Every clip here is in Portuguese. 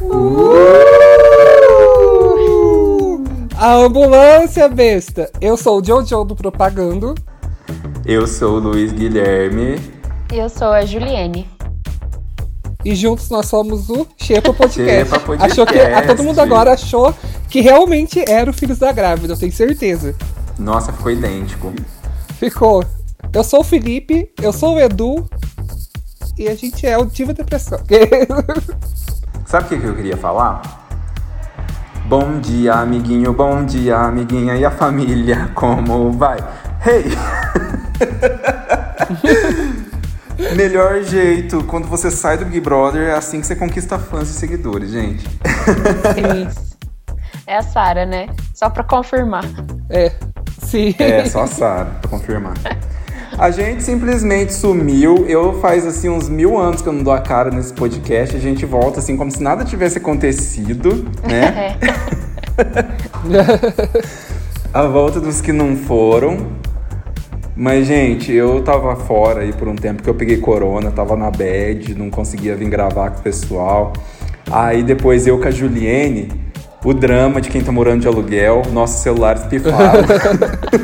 Uh! A ambulância besta. Eu sou o Jojo do Propagando. Eu sou o Luiz Guilherme. E eu sou a Juliene. E juntos nós somos o Xepa Podcast. Xepa Podcast. Achou que, a todo mundo agora achou que realmente era o Filhos da Grávida, eu tenho certeza. Nossa, ficou idêntico. Ficou. Eu sou o Felipe, eu sou o Edu. E a gente é o Diva Depressão. Sabe o que, que eu queria falar? Bom dia, amiguinho, bom dia, amiguinha. E a família, como vai? Hey! Melhor jeito, quando você sai do Big Brother, é assim que você conquista fãs e seguidores, gente. Isso. É a Sara, né? Só pra confirmar. É, sim. É, só a Sara, pra confirmar. A gente simplesmente sumiu. Eu faz assim uns mil anos que eu não dou a cara nesse podcast. A gente volta assim como se nada tivesse acontecido, né? a volta dos que não foram. Mas, gente, eu tava fora aí por um tempo que eu peguei corona, tava na bed, não conseguia vir gravar com o pessoal. Aí depois eu com a Juliene, o drama de quem tá morando de aluguel, nossos celulares pifaram.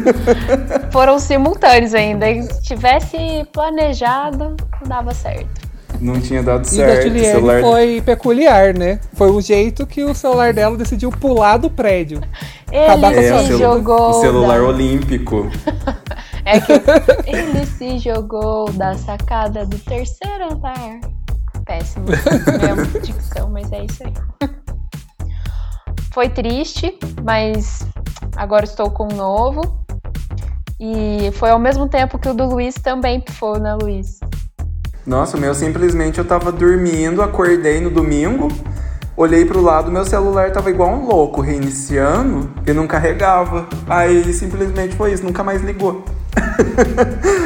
Foram simultâneos ainda. Se tivesse planejado, dava certo. Não tinha dado E certo. da Juliane celular... foi peculiar, né? Foi o jeito que o celular dela decidiu pular do prédio. Ele Acabar É, se celu- jogou. o celular da... olímpico. É que ele se jogou da sacada do terceiro andar. Péssimo. Mesmo dicção, mas é isso aí. Foi triste, mas agora estou com um novo. E foi ao mesmo tempo que o do Luiz também pifou, né, Luiz? Nossa, o meu simplesmente eu tava dormindo, acordei no domingo, olhei pro lado, meu celular tava igual um louco, reiniciando e não carregava. Aí simplesmente foi isso, nunca mais ligou.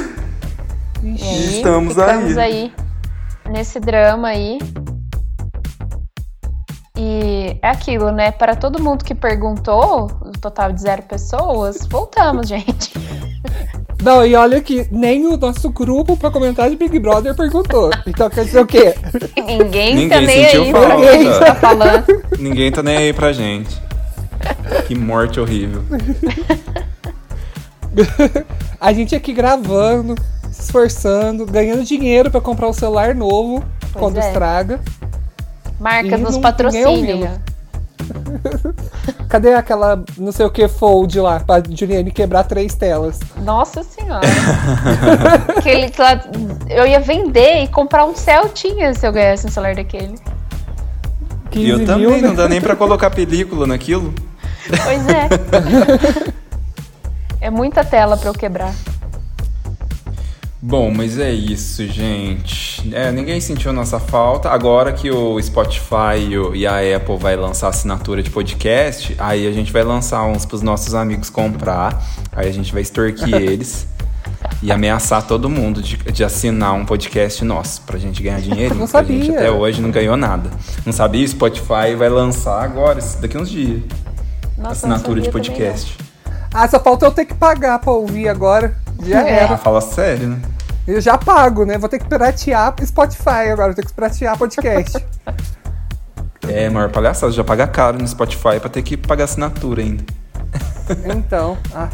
E aí, Estamos aí. aí nesse drama aí. E é aquilo, né? Para todo mundo que perguntou, o total de zero pessoas, voltamos, gente. Não, e olha que nem o nosso grupo pra comentar de Big Brother perguntou. Então quer dizer o quê? Ninguém, Ninguém tá nem aí falta. pra quem está falando. Ninguém tá nem aí pra gente. Que morte horrível. A gente aqui gravando, se esforçando, ganhando dinheiro pra comprar um celular novo quando é. estraga. Marcas E nos patrocínios. Cadê aquela não sei o que fold lá pra Juliane quebrar três telas? Nossa senhora. Aquele que lá, eu ia vender e comprar um Celtinha se eu ganhasse um celular daquele. 15 E eu mil, também, né? não dá nem pra colocar película naquilo. Pois é. é muita tela pra eu quebrar. Bom, mas é isso, gente. É, ninguém sentiu nossa falta. Agora que o Spotify e a Apple vai lançar assinatura de podcast, aí a gente vai lançar uns pros nossos amigos comprar. Aí a gente vai extorquir eles e ameaçar todo mundo de, de assinar um podcast nosso pra gente ganhar dinheiro. Não porque A gente sabia. até hoje não ganhou nada. Não sabia? O Spotify vai lançar agora, daqui uns dias. Nossa, assinatura de sabia podcast. Ah, só falta eu ter que pagar pra ouvir agora. Já É. Ah, era. fala sério, né? Eu já pago, né? Vou ter que piratear Spotify agora, vou ter que piratear podcast. É, maior palhaçada, já paga caro no Spotify pra ter que pagar assinatura ainda. então, ah.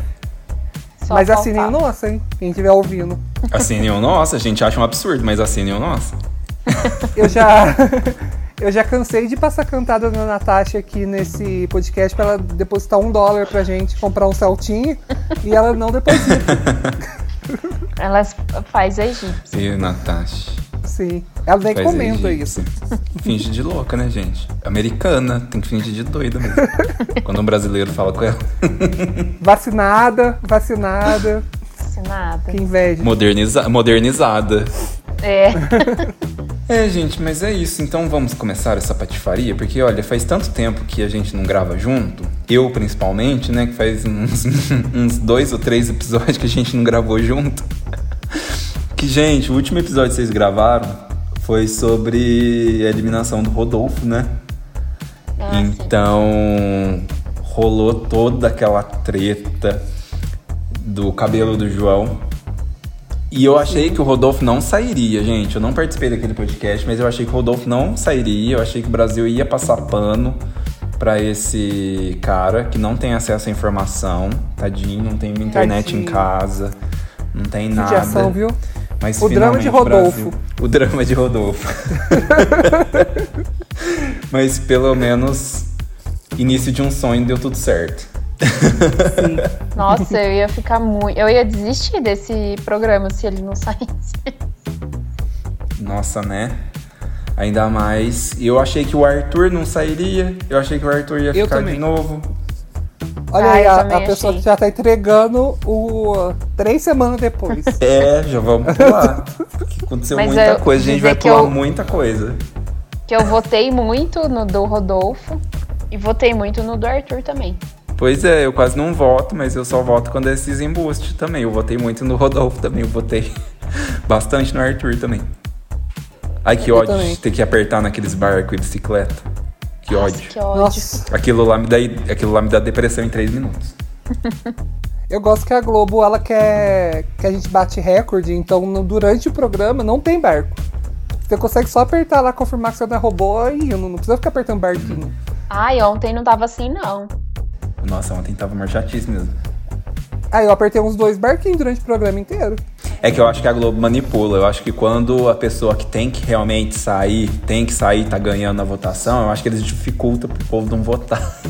Só mas assinem o nosso, hein? Quem estiver ouvindo. Assinem o nosso, a gente acha um absurdo, mas assinem o nosso. Eu já. Eu já cansei de passar cantada na Natasha aqui nesse podcast pra ela depositar um dólar pra gente comprar um saltinho e ela não deposita. Ela faz a egípcia. E Natasha. Sim. Ela nem faz comenta isso. Finge de louca, né, gente? Americana, tem que fingir de doida mesmo. Quando um brasileiro fala com ela. Vacinada, vacinada. Assinada. Que inveja. Moderniza modernizada. É. É, gente, mas é isso. Então vamos começar essa patifaria, porque olha, faz tanto tempo que a gente não grava junto, eu principalmente, né, que faz uns, uns dois ou três episódios que a gente não gravou junto. Que, gente, o último episódio que vocês gravaram foi sobre a eliminação do Rodolfo, né? Ah, sim. então rolou toda aquela treta do cabelo do João. E eu achei que o Rodolfo não sairia, gente. Eu não participei daquele podcast, mas eu achei que o Rodolfo não sairia. Eu achei que o Brasil ia passar pano pra esse cara que não tem acesso à informação. Tadinho, não tem internet Tadinho. em casa, não tem nada. Judiação, viu? Mas O drama de Rodolfo. Brasil- o drama de Rodolfo. Mas pelo menos início de um sonho deu tudo certo. Sim. Nossa, eu ia ficar muito. Eu ia desistir desse programa se ele não saísse. Nossa, né? Ainda mais. Eu achei que o Arthur não sairia. Eu achei que o Arthur ia Eu ficar também. de novo. Olha Ah, aí, eu a, a pessoa achei. que já tá entregando o três semanas depois. É, já vamos pular. Porque Aconteceu Mas muita eu coisa, a gente vai pular eu- muita coisa. Que eu votei muito no do Rodolfo e votei muito no do Arthur também. Pois é, eu quase não voto, mas eu só voto quando é esses embuste também. Eu votei muito no Rodolfo também, eu votei bastante no Arthur também. Ai, que Eu ódio também. de ter que apertar naqueles barcos e bicicleta. Que Nossa, ódio. que ódio. Nossa, Aquilo lá, me dá, aquilo lá me dá depressão em três minutos. eu gosto que a Globo, ela quer que a gente bate recorde, então no- durante o programa não tem barco. Você consegue só apertar lá, confirmar que você não é robô e não, não precisa ficar apertando barquinho. Ai, ontem não tava assim, não. Nossa, ontem tava uma chatice mesmo. Aí eu apertei uns dois barquinhos durante o programa inteiro. É que eu acho que a Globo manipula. Eu acho que quando a pessoa que tem que realmente sair, tem que sair, tá ganhando a votação, eu acho que eles dificultam pro povo não votar.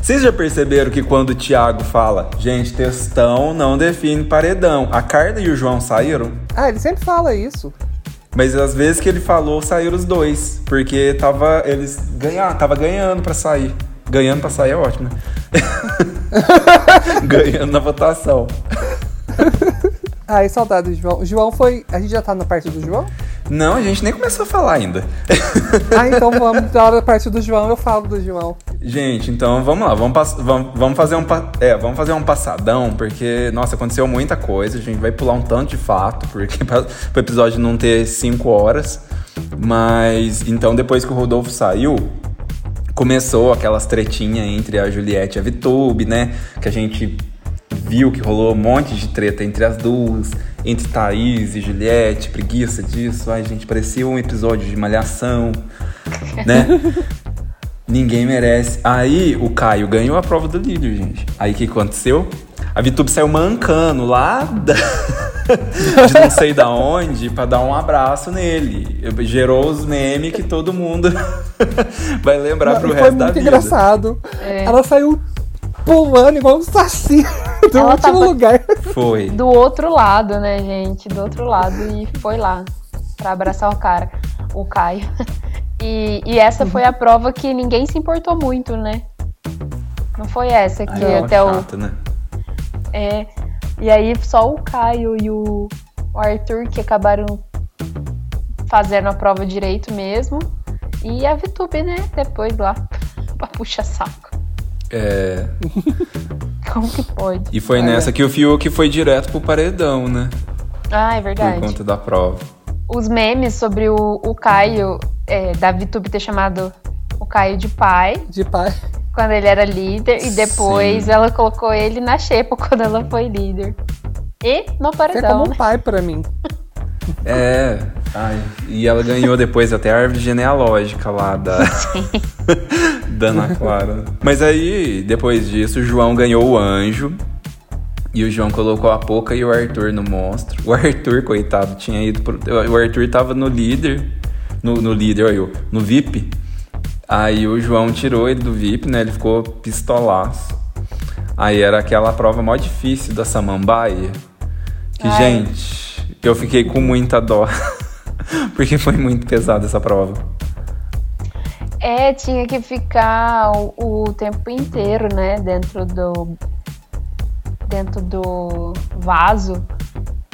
Vocês já perceberam que quando o Thiago fala, gente, textão não define paredão, a Carla e o João saíram? Ah, ele sempre fala isso. Mas às vezes que ele falou, saíram os dois. Porque tava, eles ganharam, tava ganhando pra sair. Ganhando pra sair é ótimo, né? ganhando na votação. Ai, saudade do João. O João foi. A gente já tá na parte do João? Não, a gente nem começou a falar ainda. Ah, então vamos. Na hora da parte do João, eu falo do João. Gente, então vamos lá, vamos, pass- vamos, vamos fazer um é, vamos fazer um passadão, porque, nossa, aconteceu muita coisa, a gente vai pular um tanto de fato, porque para o episódio não ter cinco horas. Mas então depois que o Rodolfo saiu, começou aquelas tretinhas entre a Juliette e a Vitube, né? Que a gente viu que rolou um monte de treta entre as duas, entre Thaís e Juliette, preguiça disso. Ai, gente, parecia um episódio de malhação, né? Ninguém merece. Aí o Caio ganhou a prova do líder, gente. Aí o que aconteceu? A Vitube saiu mancando lá da... de não sei da onde pra dar um abraço nele. Gerou os memes que todo mundo vai lembrar pro e resto foi da muito vida. engraçado. É. Ela saiu pulando igual um saci do Ela último tava- lugar. Foi. Do outro lado, né, gente? Do outro lado e foi lá pra abraçar o cara, o Caio. E, e essa foi a prova que ninguém se importou muito, né? Não foi essa que Ai, até o chata, né? É, e aí só o Caio e o, Arthur que acabaram fazendo a prova direito mesmo. E a Vitube, né? Depois lá, pra puxar saco. É, Como que pode? e foi Olha. nessa que o Fiuk foi direto pro paredão, né? Ah, é Por verdade. conta da prova. Os memes sobre o, o Caio, é, da Vitube ter chamado o Caio de pai, De pai. quando ele era líder, e depois Sim. ela colocou ele na xepa quando ela foi líder. E no Você é paredão, como um né? pai pra mim. É, ai, e ela ganhou depois até a árvore genealógica lá da, da Ana Clara. Mas aí, depois disso, o João ganhou o anjo. E o João colocou a Poca e o Arthur no monstro. O Arthur, coitado, tinha ido pro. O Arthur tava no líder. No, no líder, olha eu, no VIP. Aí o João tirou ele do VIP, né? Ele ficou pistolaço. Aí era aquela prova mó difícil da Samambaia. Que, Ai. gente, eu fiquei com muita dó. Porque foi muito pesada essa prova. É, tinha que ficar o, o tempo inteiro, né, dentro do dentro do vaso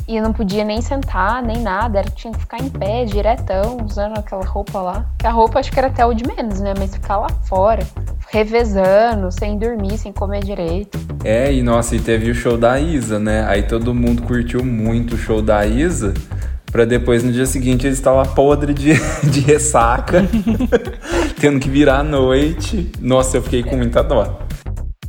e não podia nem sentar, nem nada, era tinha que ficar em pé, diretão, usando aquela roupa lá. Que a roupa acho que era até o de menos, né, mas ficar lá fora, revezando, sem dormir, sem comer direito. É, e nossa, e teve o show da Isa, né? Aí todo mundo curtiu muito o show da Isa. Pra depois, no dia seguinte, ele estar lá podre de, de ressaca, tendo que virar à noite. Nossa, eu fiquei com muita dó.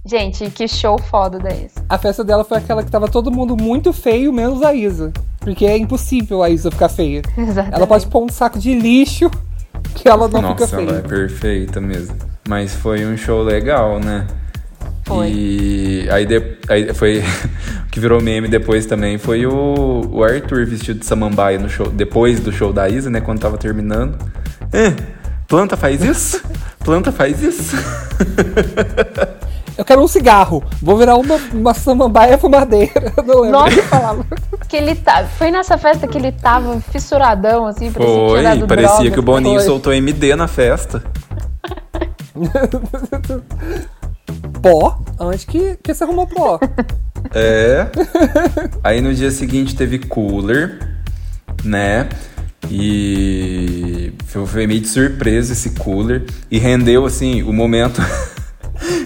Gente, que show foda da Isa. A festa dela foi aquela que tava todo mundo muito feio, menos a Isa. Porque é impossível a Isa ficar feia. Exatamente. Ela pode pôr um saco de lixo que ela não Nossa, fica ela é feia. perfeita mesmo. Mas foi um show legal, né? Foi. E aí, de- aí foi. o que virou meme depois também foi o, o Arthur vestido de samambaia no show. Depois do show da Isa, né? Quando tava terminando. É, planta faz isso? Planta faz isso? Eu quero um cigarro. Vou virar uma, uma samambaia fumadeira. Eu não lembro Nossa. falava. Que ele tá... Foi nessa festa que ele tava fissuradão, assim, Foi, parecia droga. que o Boninho Foi. soltou MD na festa. Pó? Onde que, que você arrumou pó? É. Aí no dia seguinte teve cooler, né? E foi meio de surpresa esse cooler. E rendeu, assim, o momento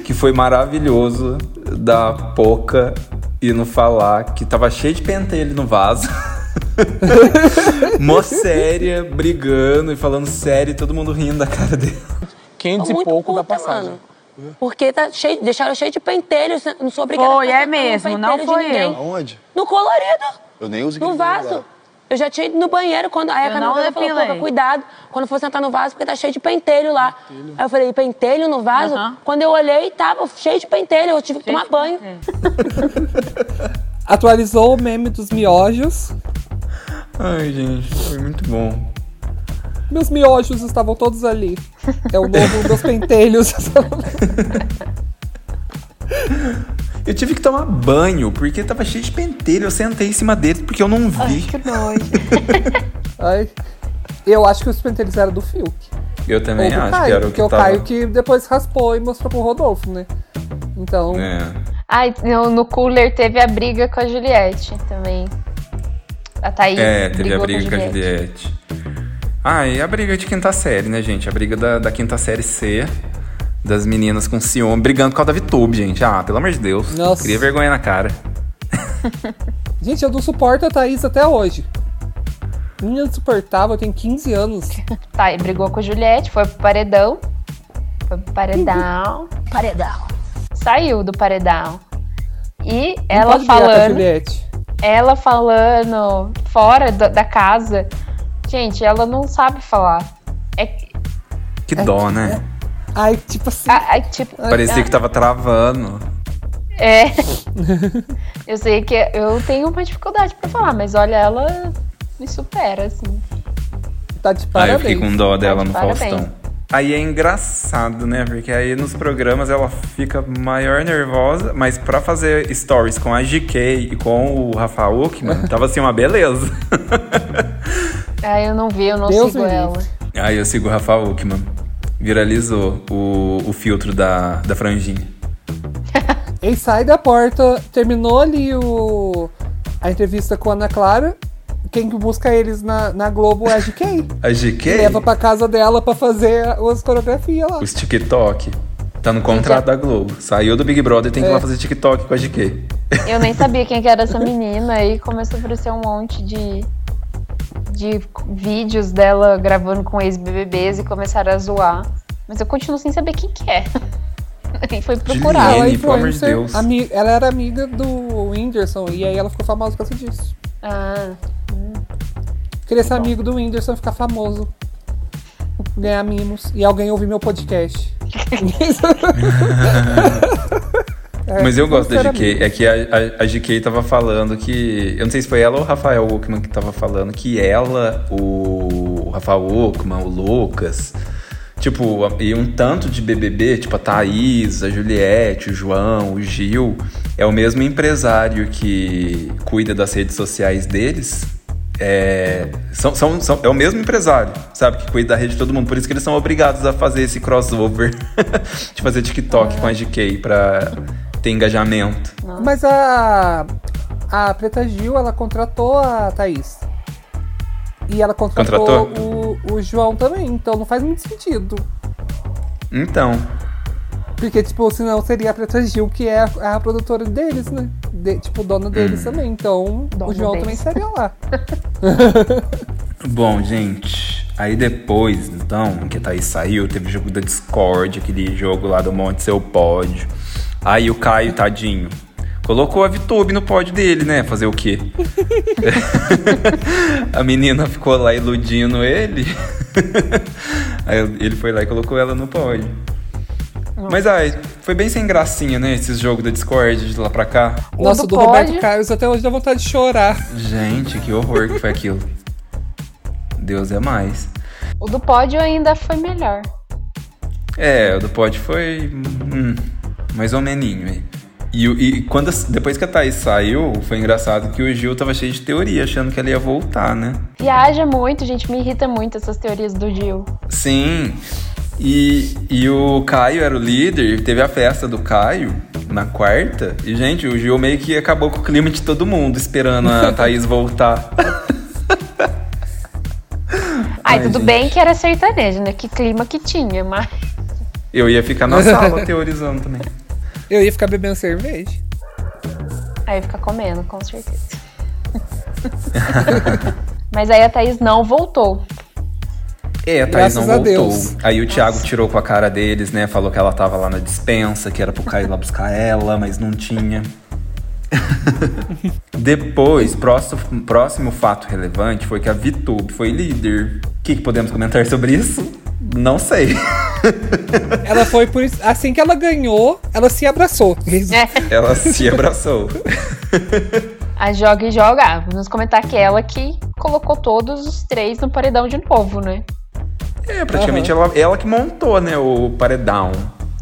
que foi maravilhoso da Poca e no falar que tava cheio de pentelho no vaso. Mó séria, brigando e falando sério, e todo mundo rindo da cara dele. 500 Tô e muito pouco da passagem. mano. Porque tá cheio, deixaram cheio de pentelho, não sou obrigada Foi, a é mesmo, não foi ninguém. eu. Aonde? No colorido, Eu nem uso no vaso. Eu já tinha ido no banheiro, quando aí a Eu Camila falou. Pouca, cuidado, quando for sentar no vaso, porque tá cheio de pentelho lá. Aí eu falei, pentelho no vaso? Aham. Quando eu olhei, tava cheio de pentelho, eu tive que tomar banho. Atualizou o meme dos miojos. Ai, gente, foi muito bom. Meus miojos estavam todos ali. É o novo dos pentelhos. Eu tive que tomar banho, porque tava cheio de pentelho. Eu sentei em cima deles porque eu não vi. Que nojo. Ai, eu acho que os pentelhos eram do Fiuk. Eu Ou também do acho Caio, que era o porque que o tava... Caio que depois raspou e mostrou pro Rodolfo, né? Então, É. Ai, no, no cooler teve a briga com a Juliette também. A Thaís É, teve a briga com a Juliette. Ah, e a briga de quinta série, né, gente? A briga da, da quinta série C, das meninas com ciúme, brigando por causa da VTube, gente. Ah, pelo amor de Deus. Nossa. Cria vergonha na cara. gente, eu não suporto a Thaís até hoje. Menina insuportável, tem 15 anos. Tá, e brigou com a Juliette, foi pro paredão. Foi pro paredão. Paredão. Saiu do paredão. E Não ela com a falando. Juliette. Ela falando fora da, da casa. Gente, ela não sabe falar. É. Que dó, né? Ai, tipo assim. a- a- tipo, Parecia que tava travando. É. eu sei que eu tenho uma dificuldade pra falar, mas olha, ela me supera, assim. Tá de Aí eu parabéns. fiquei com dó dela de no parabéns. Faustão. Aí é engraçado, né? Porque aí nos programas ela fica maior nervosa, mas pra fazer stories com a GK e com o Rafa Uckman, tava assim uma beleza. Ah, eu não vi, eu não Deus sigo ela. Aí eu sigo o Rafa Uckman. Viralizou o, o filtro da, da franjinha. Ele sai da porta, terminou ali o, a entrevista com a Ana Clara. Quem que busca eles na, na Globo é a GK. A GK? Leva pra casa dela pra fazer as coreografias lá. Os TikTok. Tá no contrato da Globo. Saiu do Big Brother tem que ir É. lá fazer TikTok com a GK. Eu nem sabia quem que era essa menina e começou a aparecer um monte de, de vídeos dela gravando com ex-BBBs e começaram a zoar. Mas eu continuo sem saber quem que é. E foi procurar. Ela é de influencer, Deus. ami- ela era amiga do Whindersson e aí ela ficou famosa por causa disso. Ah, Queria ser amigo do Whindersson e ficar famoso. Ganhar mimos. E alguém ouvir meu podcast. É, Mas eu gosto da GK. É que a, a, a GK tava falando que. Eu não sei se foi ela ou o Rafael Uckman que tava falando que ela, o, o Rafael Uckman, o Lucas. Tipo, e um tanto de BBB, tipo a Thaís, a Juliette, o João, o Gil, é o mesmo empresário que cuida das redes sociais deles. É, são, são, são- é o mesmo empresário, sabe? Que cuida da rede de todo mundo. Por isso que eles são obrigados a fazer esse crossover de fazer TikTok com a GK pra ter engajamento. Mas a. A Preta Gil, ela contratou a Thaís. E ela contratou, Contratou? O, o João também, então não faz muito sentido. Então, Porque, tipo, senão seria a Preta Gil, que é a, a produtora deles, né? De- tipo, dona deles Hum. também. Então, Dona o João deles. também estaria lá. bom, gente. Aí depois, então, que a Thaís saiu, teve o jogo da Discord, aquele jogo lá do Monte Seu Pódio. Aí o Caio, tadinho, colocou a Vitube no pódio dele, né? Fazer o quê? a menina ficou lá iludindo ele. Aí ele foi lá e colocou ela no pódio. Mas ai, foi bem sem gracinha, né? Esses jogos da Discord de lá pra cá. O Nossa, do do Roberto pódio. Carlos até hoje dá vontade de chorar. Gente, que horror que foi aquilo. Deus é mais. O do pódio ainda foi melhor. É, o do pod foi. Hum, mais ou meninho, hein? E, e quando, depois que a Thaís saiu, foi engraçado que o Gil tava cheio de teoria, achando que ela ia voltar, né? Viaja muito, gente. Me irrita muito essas teorias do Gil. Sim. E, e o Caio era o líder, teve a festa do Caio na quarta. E, gente, o Gil meio que acabou com o clima de todo mundo, esperando a Thaís voltar. Ai, Ai, tudo gente. bem que era sertanejo, né? Que clima que tinha, mas. Eu ia ficar na sala teorizando também. Eu ia ficar bebendo cerveja. Aí fica comendo, com certeza. mas aí a Thaís não voltou. É, a Thaís não Graças a voltou. Deus. Aí o Thiago tirou com a cara deles, né? Falou que ela tava lá na dispensa, que era pro Caio lá buscar ela, mas não tinha. Depois, próximo, próximo fato relevante foi que a VTube foi líder. O que, que podemos comentar sobre isso? Não sei. Ela foi por isso. Assim que ela ganhou, ela se abraçou. É, Ela se abraçou. a joga e joga. Ah, Vamos comentar que ela que colocou todos os três no paredão de novo, né? É, praticamente ela, ela que montou, né, o paredão.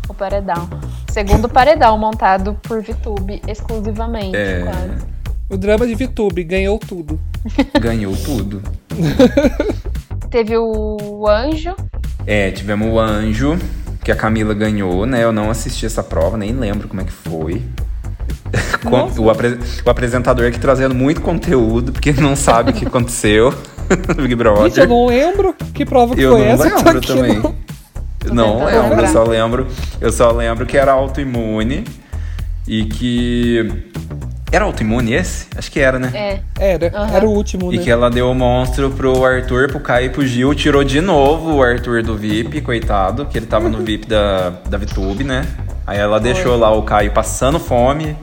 O paredão. Segundo paredão montado por VTube exclusivamente. É. quase. O drama de VTube ganhou tudo. Ganhou tudo. Teve o Anjo. É, tivemos o Anjo, que a Camila ganhou, né? Eu não assisti essa prova, nem lembro como é que foi. O, apre- o apresentador aqui trazendo muito conteúdo, porque não sabe o que aconteceu no Big Brother. Gente, eu não lembro que prova que Eu foi não essa. eu tô lembro aqui, também. não. Não lembro, eu lembrar. só lembro. Eu só lembro que era autoimune e que. Era autoimune esse? Acho que era, né? É. Era, Aham. era o último, E né? que ela deu o monstro pro Arthur, pro Caio e pro Gil. Tirou de novo o Arthur do VIP, coitado, que ele tava no VIP da, da VTube, né? Aí ela deixou lá o Caio passando fome,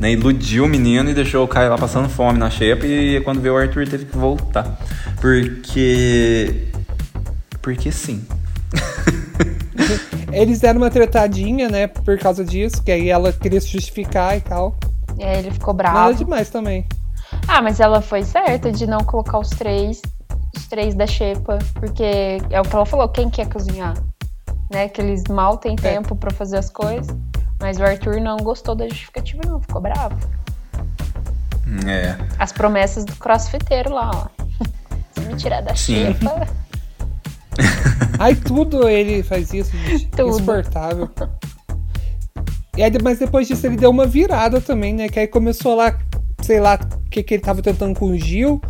né? Iludiu o menino e deixou o Caio lá passando fome na xepa. E quando veio o Arthur teve que voltar. Porque. Porque sim. Eles deram uma tretadinha, né, por causa disso, que aí ela queria se justificar e tal. E aí ele ficou Nada bravo. demais também. Ah, mas ela foi certa de não colocar os três, os três da xepa, porque é o que ela falou, quem quer cozinhar? Né? Que eles mal têm tempo pra fazer as coisas. Mas o Arthur não gostou da justificativa, não, ficou bravo. É. As promessas do crossfiteiro lá, ó. Se me tirar da Sim. xepa. Ai, tudo ele faz isso, gente. Tudo. Insuportável. E aí, mas depois disso ele deu uma virada também, né? Que aí começou lá, sei lá, o que, que ele tava tentando com o Gil.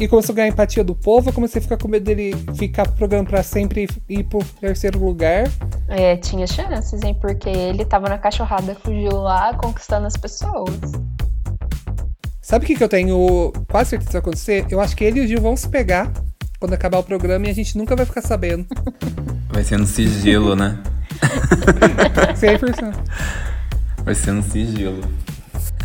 E começou a ganhar empatia do povo. Eu comecei a ficar com medo dele ficar pro programa pra sempre e ir pro terceiro lugar. É, tinha chances, hein? Porque ele tava na cachorrada com o Gil lá, conquistando as pessoas. Sabe o que, que eu tenho quase certeza que vai acontecer? Eu acho que ele e o Gil vão se pegar quando acabar o programa e a gente nunca vai ficar sabendo. Vai ser no sigilo, né? 100%. Vai ser no sigilo.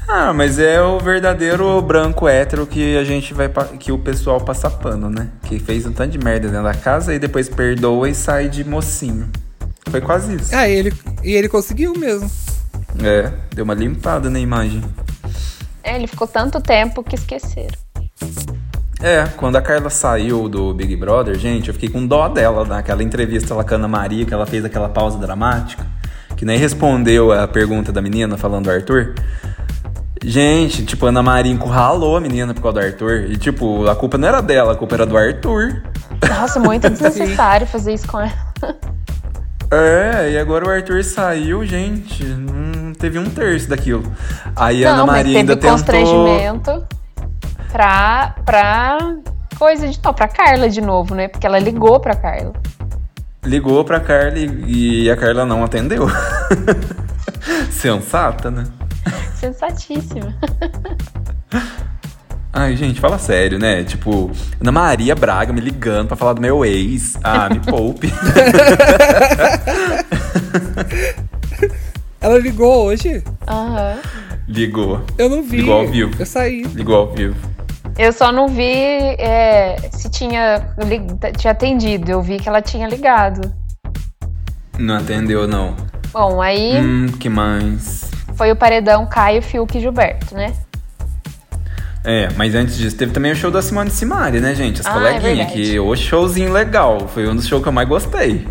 Ah, mas é o verdadeiro branco hétero que a gente vai. que o pessoal passa pano, né? Que fez um tanto de merda dentro da casa e depois perdoa e sai de mocinho. Foi quase isso. Ah, e ele, e ele conseguiu mesmo. É, deu uma limpada na imagem. É, ele ficou tanto tempo que esqueceram. É, quando a Carla saiu do Big Brother, gente, eu fiquei com dó dela naquela entrevista lá com a Ana Maria, que ela fez aquela pausa dramática, que nem respondeu a pergunta da menina falando do Arthur. Gente, tipo, a Ana Maria encurralou a menina por causa do Arthur. E, tipo, a culpa não era dela, a culpa era do Arthur. Nossa, muito desnecessário fazer isso com ela. É, e agora o Arthur saiu, gente, não teve um terço daquilo. Aí a Ana Não, mas Maria teve ainda tentou. constrangimento pra, pra coisa de não, pra Carla de novo, né? Porque ela ligou pra Carla. Ligou pra Carla e, e a Carla não atendeu. Sensata, né? Sensatíssima. Ai, gente, fala sério, né? Tipo, Ana Maria Braga me ligando pra falar do meu ex. Ah, me poupe. Ela ligou hoje? Aham. Ligou. Eu não vi. Ligou ao vivo. Eu saí. Ligou ao vivo. Eu só não vi é, se tinha, tinha atendido. Eu vi que ela tinha ligado. Não atendeu, não. Bom, aí Hum, que mais? foi o paredão Caio, Fiuk e Gilberto, né? É, mas antes disso, teve também o show da Simone Simari, né, gente? As Ah, é coleguinhas, verdade. que o showzinho legal. Foi um dos shows que eu mais gostei.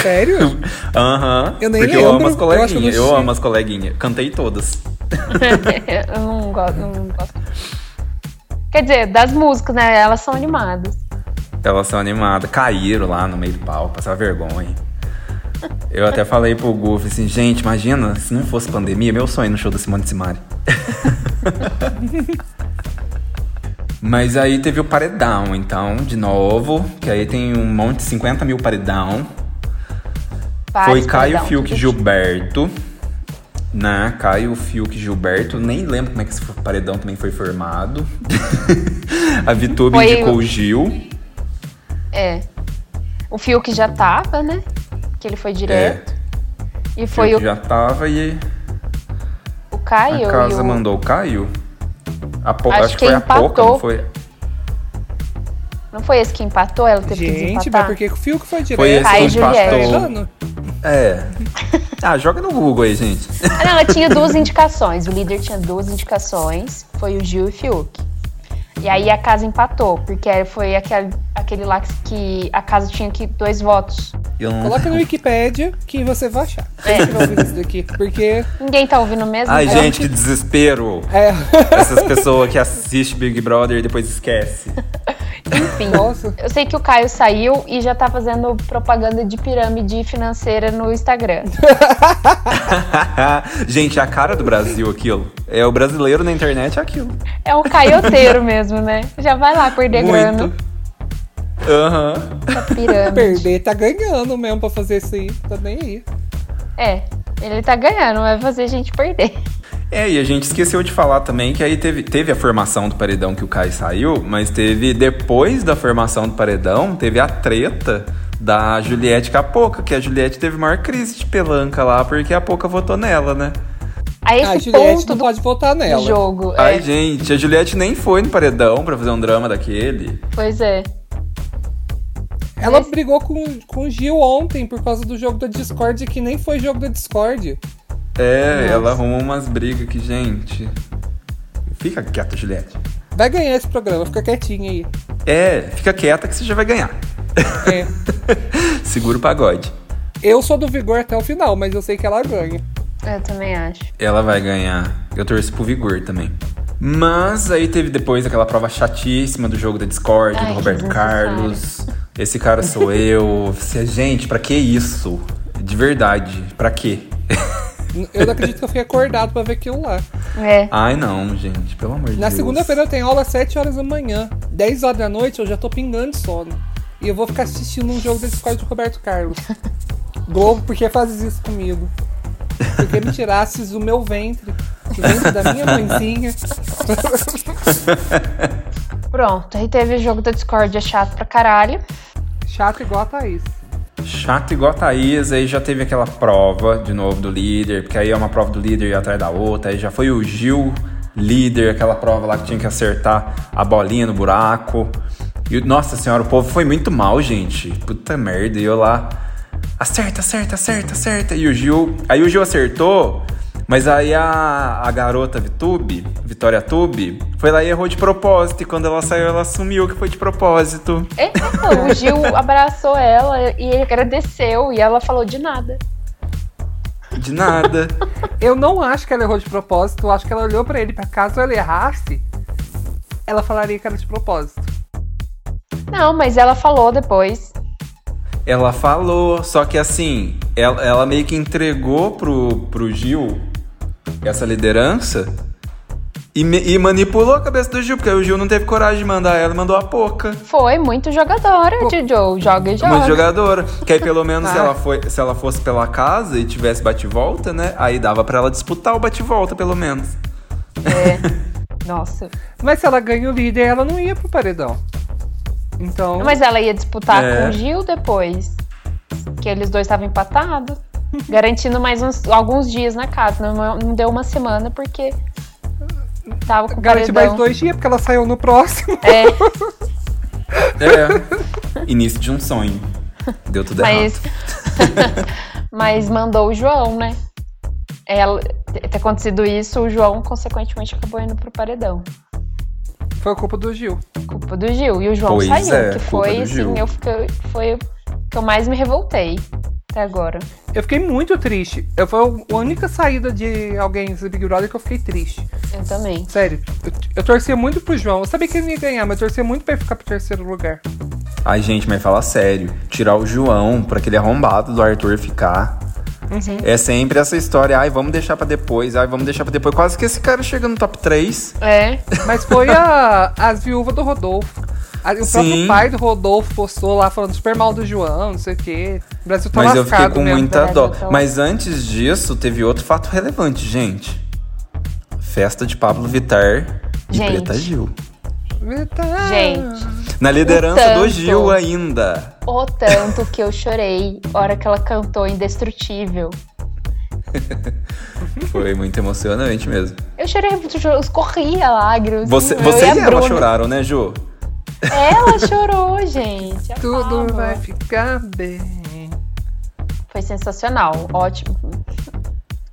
Sério? Aham. Eu nem Porque eu lembro, amo as eu eu não coleguinhas. Eu, assisti. amo as coleguinhas. Cantei todas. eu não gosto, não gosto. Quer dizer, das músicas, né? Elas são animadas. Elas são animadas. Caíram lá no meio do pau, passaram vergonha. Eu até falei pro Goof assim, gente, imagina, se não fosse pandemia, meu sonho no show da Simone Simari. Mas aí teve o paredão, então, de novo, que aí tem um monte de 50 mil paredão. Foi Vários Caio, Fiuk Gilberto. Né? Caio, Fiuk e Gilberto. Nem lembro como é que esse paredão também foi formado. A Vitube Foi- indicou o Gil. É. O Fiuk já tava, né? Que ele foi direto. E foi Fiuk o, já tava e o Caio a casa e o... mandou o Caio. A po- Acho acho, que que foi a pouca, empatou. não foi? Não foi esse que empatou? Ela teve que Gente, mas desempatar? por que que o Fiuk foi direto? Foi esse Caio que e Juliette. É. Ah, joga no Google aí, gente. Ah, não, ela tinha duas indicações. O líder tinha duas indicações. Foi o Gil e o Fiuk. E aí a casa empatou, porque foi aquele, aquele lá que a casa tinha que dois votos. Eu não- Coloca no Wikipedia que você vai achar. É. Você vai ouvir isso daqui. Porque. Ninguém tá ouvindo mesmo? Ai, então? gente, que desespero. É. Essas pessoas que assistem Big Brother e depois esquece. Enfim. Nossa. Eu sei que o Caio saiu e já tá fazendo propaganda de pirâmide financeira no Instagram. gente, a cara do Brasil aquilo. É o brasileiro na internet é aquilo. É o caioteiro mesmo, né? Já vai lá perder grana Muito. Aham. na pirâmide. Perder tá ganhando mesmo pra fazer isso aí. Tá nem aí. É, ele tá ganhando, vai fazer a gente perder. É, e a gente esqueceu de falar também que aí teve, teve a formação do paredão que o Caio saiu, mas teve, depois da formação do paredão, teve a treta da Juliette com a Poca, que a Juliette teve maior crise de pelanca lá, porque a Poca votou nela, né? A a esse Juliette ponto não do, pode votar nela. jogo. Ai, é, gente, a Juliette nem foi no paredão pra fazer um drama daquele. pois é. Ela Mas- brigou com, com o Gil ontem por causa do jogo da Discord, que nem foi jogo da Discord. É, Nossa. ela arrumou umas brigas que, gente. Fica quieta, Juliette. Vai ganhar esse programa, fica quietinha aí. É, fica quieta que você já vai ganhar. É. Segura o pagode. Eu sou do Vigor até o final, mas eu sei que ela ganha. Eu também acho. Ela vai ganhar. Eu torço pro Vigor também. Mas aí teve depois aquela prova chatíssima do jogo da Discord, Ai, do Roberto. Carlos. Esse cara sou eu. Gente, pra que isso? De verdade, pra quê? Eu não acredito que eu fiquei acordado pra ver aquilo lá. É. Ai não, gente, pelo amor de Na Deus. segunda-feira eu tenho aula às 7 horas da manhã. 10 horas da noite eu já tô pingando de sono. E eu vou ficar assistindo um jogo da Discord do Roberto Carlos. Globo, por que fazes isso comigo? Por que me tirasses do meu ventre? Do ventre da minha mãezinha? Pronto, aí teve o jogo da Discord, é chato pra caralho. Chato igual a Thaís. Chato igual a Thaís, aí já teve aquela prova de novo do líder, porque aí é uma prova do líder e atrás da outra, aí já foi o Gil líder, aquela prova lá que tinha que acertar a bolinha no buraco. E nossa senhora, o povo foi muito mal, gente. Puta merda, e eu lá. Acerta, acerta, acerta, acerta. E o Gil. Aí o Gil acertou, mas aí a, a garota Vitube, Vitória Tube, foi lá e errou de propósito. E quando ela saiu, ela assumiu que foi de propósito. É, o Gil abraçou ela e ele agradeceu e ela falou de nada. De nada. Eu não acho que ela errou de propósito, eu acho que ela olhou pra ele pra caso ela errasse, ela falaria que era de propósito. Não, mas ela falou depois. Ela falou, só que assim, ela, ela meio que entregou pro, pro Gil essa liderança e, me- e manipulou a cabeça do Gil, porque aí o Gil não teve coragem de mandar ela, mandou a pouca. Foi muito jogadora, Jojo. Joga e joga. Uma jogadora. Que aí pelo menos se, Ah. ela foi, se ela fosse pela casa e tivesse bate-volta, né? Aí dava pra ela disputar o bate-volta, pelo menos. É. Nossa. Mas se ela ganha o líder, ela não ia pro paredão. Então. Mas ela ia disputar É. com o Gil depois. Que eles dois estavam empatados. Garantindo mais uns, alguns dias na casa. Não, não deu uma semana porque tava com Garante paredão. mais dois dias, porque ela saiu no próximo. É, É. Início de um sonho. Deu tudo mas, errado. mas mandou o João, né? Ela, ter acontecido isso, o João, consequentemente, acabou indo pro paredão. Foi culpa do Gil. Culpa do Gil. E o João Pois saiu, é, que foi, assim, eu fiquei, foi o que eu mais me revoltei até agora. Eu fiquei muito triste. Eu, foi a única saída de alguém do Big Brother que eu fiquei triste. Eu também. Sério. Eu, eu torcia muito pro João. Eu sabia que ele ia ganhar, mas eu torcia muito pra ele ficar pro terceiro lugar. Ai, gente, mas fala sério. Tirar o João pra aquele arrombado do Arthur ficar. É sempre essa história. Ai, vamos deixar pra depois. Ai, vamos deixar pra depois. Quase que esse cara chega no top 3. É, Mas foi a, as viúvas do Rodolfo. O Sim. próprio pai do Rodolfo postou lá falando super mal do João, não sei o quê. O Brasil tá Mas eu fiquei com mesmo. muita né? dó. Então- Mas antes disso, teve outro fato relevante, gente. Festa de Pablo Vittar e Gente. Preta Gil. Verdade. gente. Na liderança tanto. do Gil ainda. O tanto que eu chorei a hora que ela cantou Indestrutível. Foi muito emocionante mesmo. Eu chorei, eu escorria lágrimas. Você, eu você e a e ela Bruna. choraram, né, Ju? Ela chorou, gente. Tudo vai ficar bem. Foi sensacional, ótimo.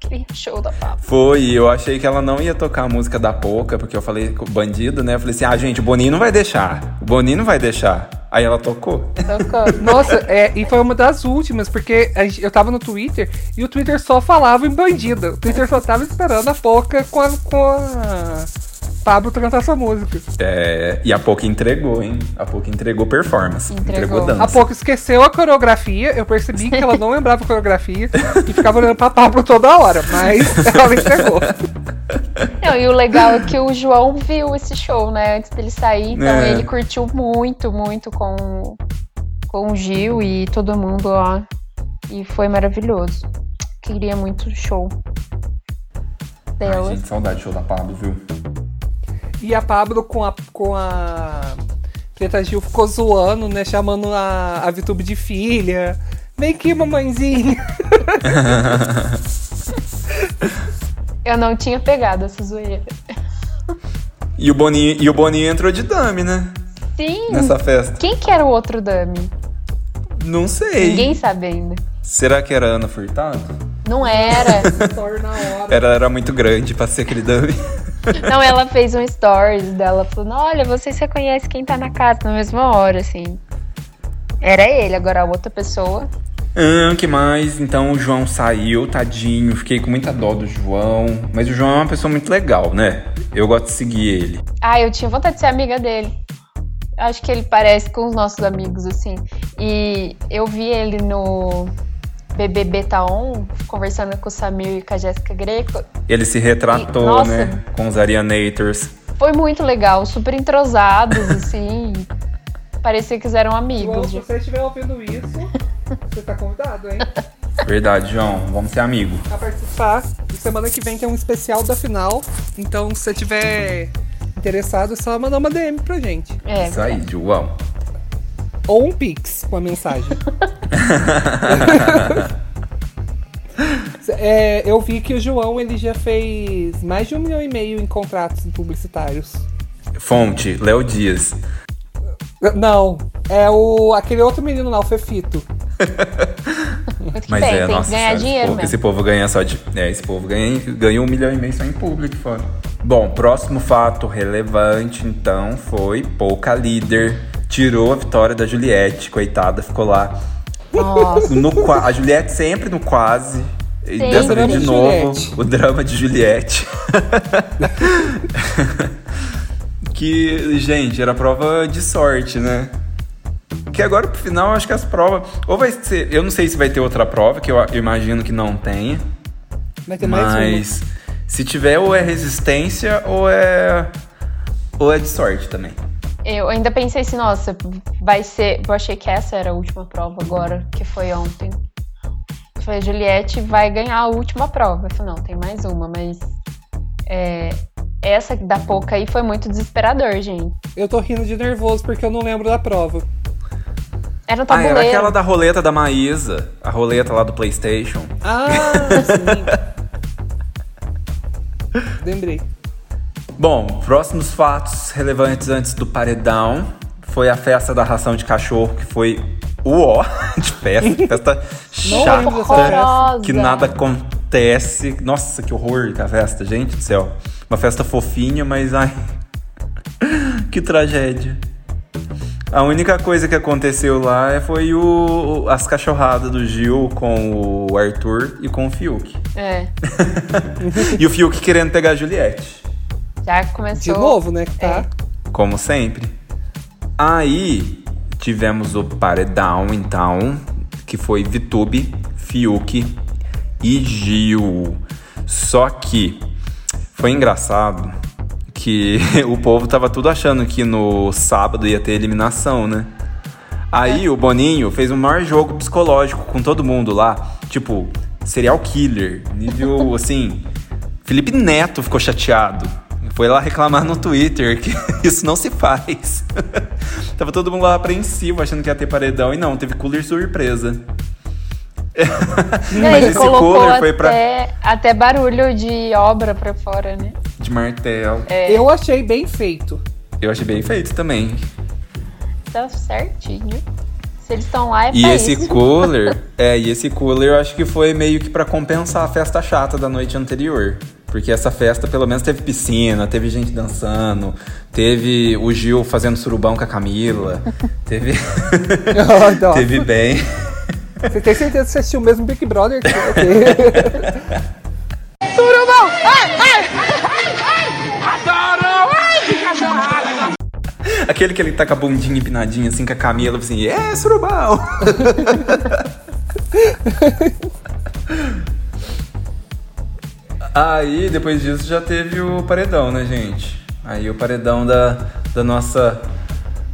Aquele show da Pablo. Foi, e eu achei que ela não ia tocar a música da Poca, porque eu falei com o bandido, né? Eu falei assim: ah, gente, o Boninho não vai deixar. O Boninho não vai deixar. Aí ela tocou. Tocou. Nossa, é, e foi uma das últimas, porque a gente- eu tava no Twitter e o Twitter só falava em bandida. O Twitter só tava esperando a Poca com a, com a Pablo cantar essa música. É, e a Poca entregou, hein? A Poca entregou performance. Entregou. dança. A Poca esqueceu a coreografia, eu percebi que ela não lembrava a coreografia e ficava olhando pra Pablo toda hora, mas ela entregou. Não, e o legal é que o João viu esse show, né? Antes dele sair, então É. ele curtiu muito, muito com, com o Gil e todo mundo lá. E foi maravilhoso. Queria muito show Ai, dela. gente, saudade do show da Pablo, viu? E a Pablo com a, com a Preta Gil ficou zoando, né? Chamando a, a Vitube de filha. Vem aqui, mamãezinha. Eu não tinha pegado essa zoeira. E o Boninho, e o Boninho entrou de dame, né? Sim! Nessa festa. Quem que era o outro dummy? Não sei. Ninguém sabe ainda. Será que era Ana Furtado? Não era. Ela era muito grande pra ser aquele dame. Não, ela fez um stories dela falando: Olha, vocês reconhecem quem tá na casa na mesma hora, assim. Era ele, agora a outra pessoa. Ah, que mais? Então o João saiu, tadinho. Fiquei com muita dó do João. Mas o João é uma pessoa muito legal, né? Eu gosto de seguir ele. Ah, eu tinha vontade de ser amiga dele. Acho que ele parece com os nossos amigos, assim. E eu vi ele no BBB Taon, conversando com o Samir e com a Jéssica Greco. Ele se retratou, E- nossa. né? Com os Arianators. Foi muito legal, super entrosados, assim. Parecia que eles eram João, amigos. se você estiver ouvindo isso, você tá convidado, hein? Verdade, João. Vamos ser amigos. A participar. E semana que vem tem um especial da final. Então, se você tiver interessado, é só mandar uma DM pra gente. É, Isso aí, João. Ou um pix com a mensagem. É, eu vi que o João ele já fez mais de um milhão e meio em contratos publicitários. Fonte, Léo Dias. Não, é o aquele outro menino lá, o Fefito. Mas bem, é, tem nossa, que ganhar dinheiro povo, mesmo. esse povo ganha só de. É, esse povo ganha, ganha um milhão e meio só em público fora. Bom, próximo fato relevante, então, foi pouca líder. Tirou a vitória da Juliette, coitada, ficou lá. Nossa, No, a Juliette sempre no quase. E Sempre. dessa vez de novo, Juliette. o drama de Juliette. que, gente, era prova de sorte, né? Que agora pro final, acho que as provas. Ou vai ser. Eu não sei se vai ter outra prova, que eu, eu imagino que não tenha. Vai ter mais Mas se tiver, ou é resistência, ou é. Ou é de sorte também. Eu ainda pensei assim, nossa, vai ser. Eu achei que essa era a última prova agora, que foi ontem. Eu falei, Juliette vai ganhar a última prova. Eu falei, não, tem mais uma, mas. é, essa da pouca aí foi muito desesperador, gente. Eu tô rindo de nervoso porque eu não lembro da prova. Era no Ah, era aquela da roleta da Maísa. A roleta lá do Playstation. Ah, sim. Lembrei. Bom, próximos fatos relevantes antes do paredão foi a festa da ração de cachorro, que foi o ó de festa. Festa chata. Que nada acontece. Nossa, que horror que a festa, gente do céu. Uma festa fofinha, mas ai. que tragédia. A única coisa que aconteceu lá foi o, o- as cachorradas do Gil com o Arthur e com o Fiuk. É, E o Fiuk querendo pegar a Juliette. Já De começou. novo, né? Tá. É. Como sempre. Aí tivemos o paredão, então, que foi Vitube, Fiuk e Gil. Só que foi engraçado que o povo tava tudo achando que no sábado ia ter eliminação, né? Aí o Boninho fez o maior jogo psicológico com todo mundo lá. Tipo, serial killer. Nível assim. Felipe Neto ficou chateado. Foi lá reclamar no Twitter que isso não se faz. Tava todo mundo lá apreensivo, achando que ia ter paredão. E não, teve cooler surpresa. Não, Mas ele esse colocou cooler até, foi pra. até barulho de obra pra fora, né? De martelo. É, Eu achei bem feito. Eu achei bem feito também. tá certinho. Se eles estão lá, é E pra esse isso. cooler, é, e esse cooler eu acho que foi meio que pra compensar a festa chata da noite anterior. Porque essa festa pelo menos teve piscina, teve gente dançando, teve o Gil fazendo surubão com a Camila, teve Nossa. teve bem. Você tem certeza que você assistiu o mesmo Big Brother que eu? Aquele que ele tá com a bundinha empinadinha assim com a Camila, assim, é surubão. Aí, depois disso, já teve o paredão, né, gente? Aí o paredão da, da nossa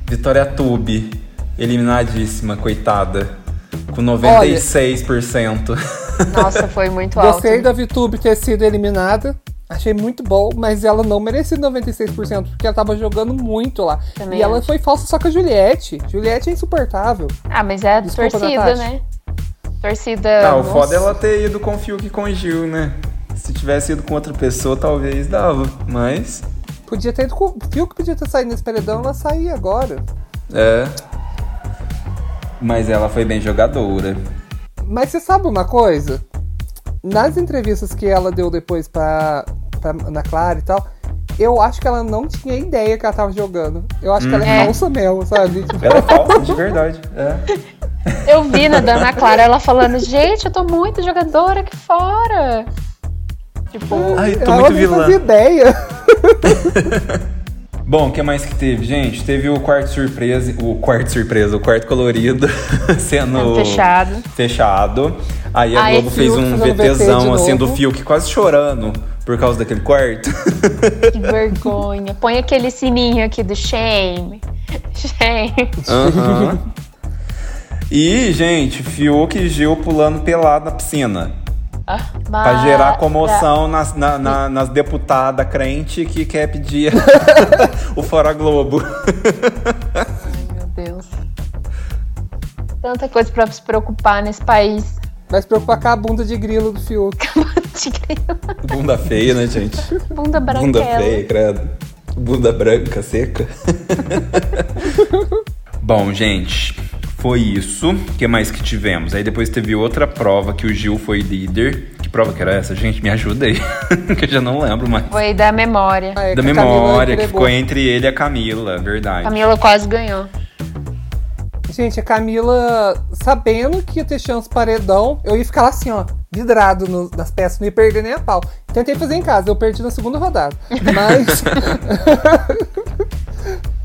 Vitória Tube, eliminadíssima, coitada. Com 96%. Nossa, foi muito alto. Gostei da VTube ter sido eliminada. Achei muito bom, mas ela não merecia 96%, porque ela tava jogando muito lá. Também e ela acho. foi falsa só com a Juliette. Juliette é insuportável. Ah, mas é a Desculpa, torcida, Natasha. né? Torcida. Ah, o nossa. foda é ela ter ido com o Fiuk e com o Gil, né? Se tivesse ido com outra pessoa, talvez dava. Mas. Podia ter ido com. O Fiuk podia ter saído nesse paredão, ela saía agora. É. Mas ela foi bem jogadora. Mas você sabe uma coisa? Nas entrevistas que ela deu depois pra, pra Ana Clara e tal, eu acho que ela não tinha ideia que ela tava jogando. Eu acho que ela é É. falsa mesmo, sabe? Ela é falsa, de verdade. É. Eu vi na Dana Clara ela falando, gente, eu tô muito jogadora aqui fora. Tipo, Ai, tô ela muito nem vilã. fazia ideia. Bom, o que mais que teve, gente? Teve o quarto surpresa, o quarto surpresa, o quarto colorido sendo fechado. fechado. Aí a Aí Globo fez um VTzão assim do. Fiuk quase chorando por causa daquele quarto. Que vergonha. Põe aquele sininho aqui do shame. Shame. Aham. E, gente, Fiuk e Gil pulando pelado na piscina. Ah, Pra gerar comoção nas, na- na- nas deputadas crente que quer pedir o Fora Globo. Ai, meu Deus. Tanta coisa pra se preocupar nesse país. Vai se preocupar com a bunda de grilo do Fiuk. Bunda feia, né, gente? Bunda branquela. Bunda feia, credo. Bunda branca, seca. Bom, gente, foi isso. O que mais que tivemos? Aí depois teve outra prova que o Gil foi líder. Que prova que era essa? Gente, me ajuda aí. que eu já não lembro mais. Foi da memória. Ah, é da memória, que ficou entre ele e a Camila, verdade. Camila quase ganhou. Gente, a Camila, sabendo que ia ter chance paredão, eu ia ficar lá assim, ó, vidrado no- nas peças, não ia perder nem a pau. Tentei fazer em casa, eu perdi na segunda rodada. Mas.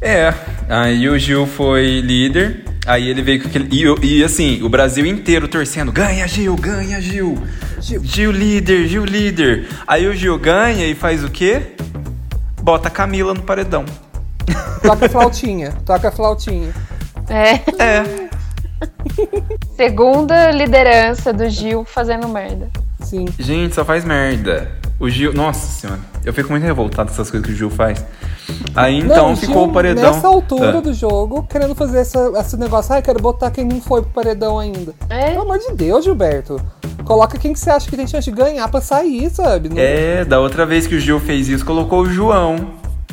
É, aí o Gil foi líder, aí ele veio com aquele. E, e, assim, o Brasil inteiro torcendo: ganha, Gil, ganha, Gil. Gil. Gil líder, Gil líder. Aí o Gil ganha e faz o quê? Bota a Camila no paredão. toca a flautinha, toca a flautinha. É. É. Segunda liderança do Gil fazendo merda. Sim. Gente, só faz merda. O Gil. Nossa senhora, eu fico muito revoltado com essas coisas que o Gil faz. Aí então Não, ficou o paredão. Nessa altura Ah. do jogo, querendo fazer essa, esse negócio. Ai, quero botar quem não foi pro paredão ainda. É. Pelo amor de Deus, Gilberto. Coloca quem que você acha que tem chance de ganhar pra sair, sabe? Não- É, da outra vez que o Gil fez isso, colocou o João.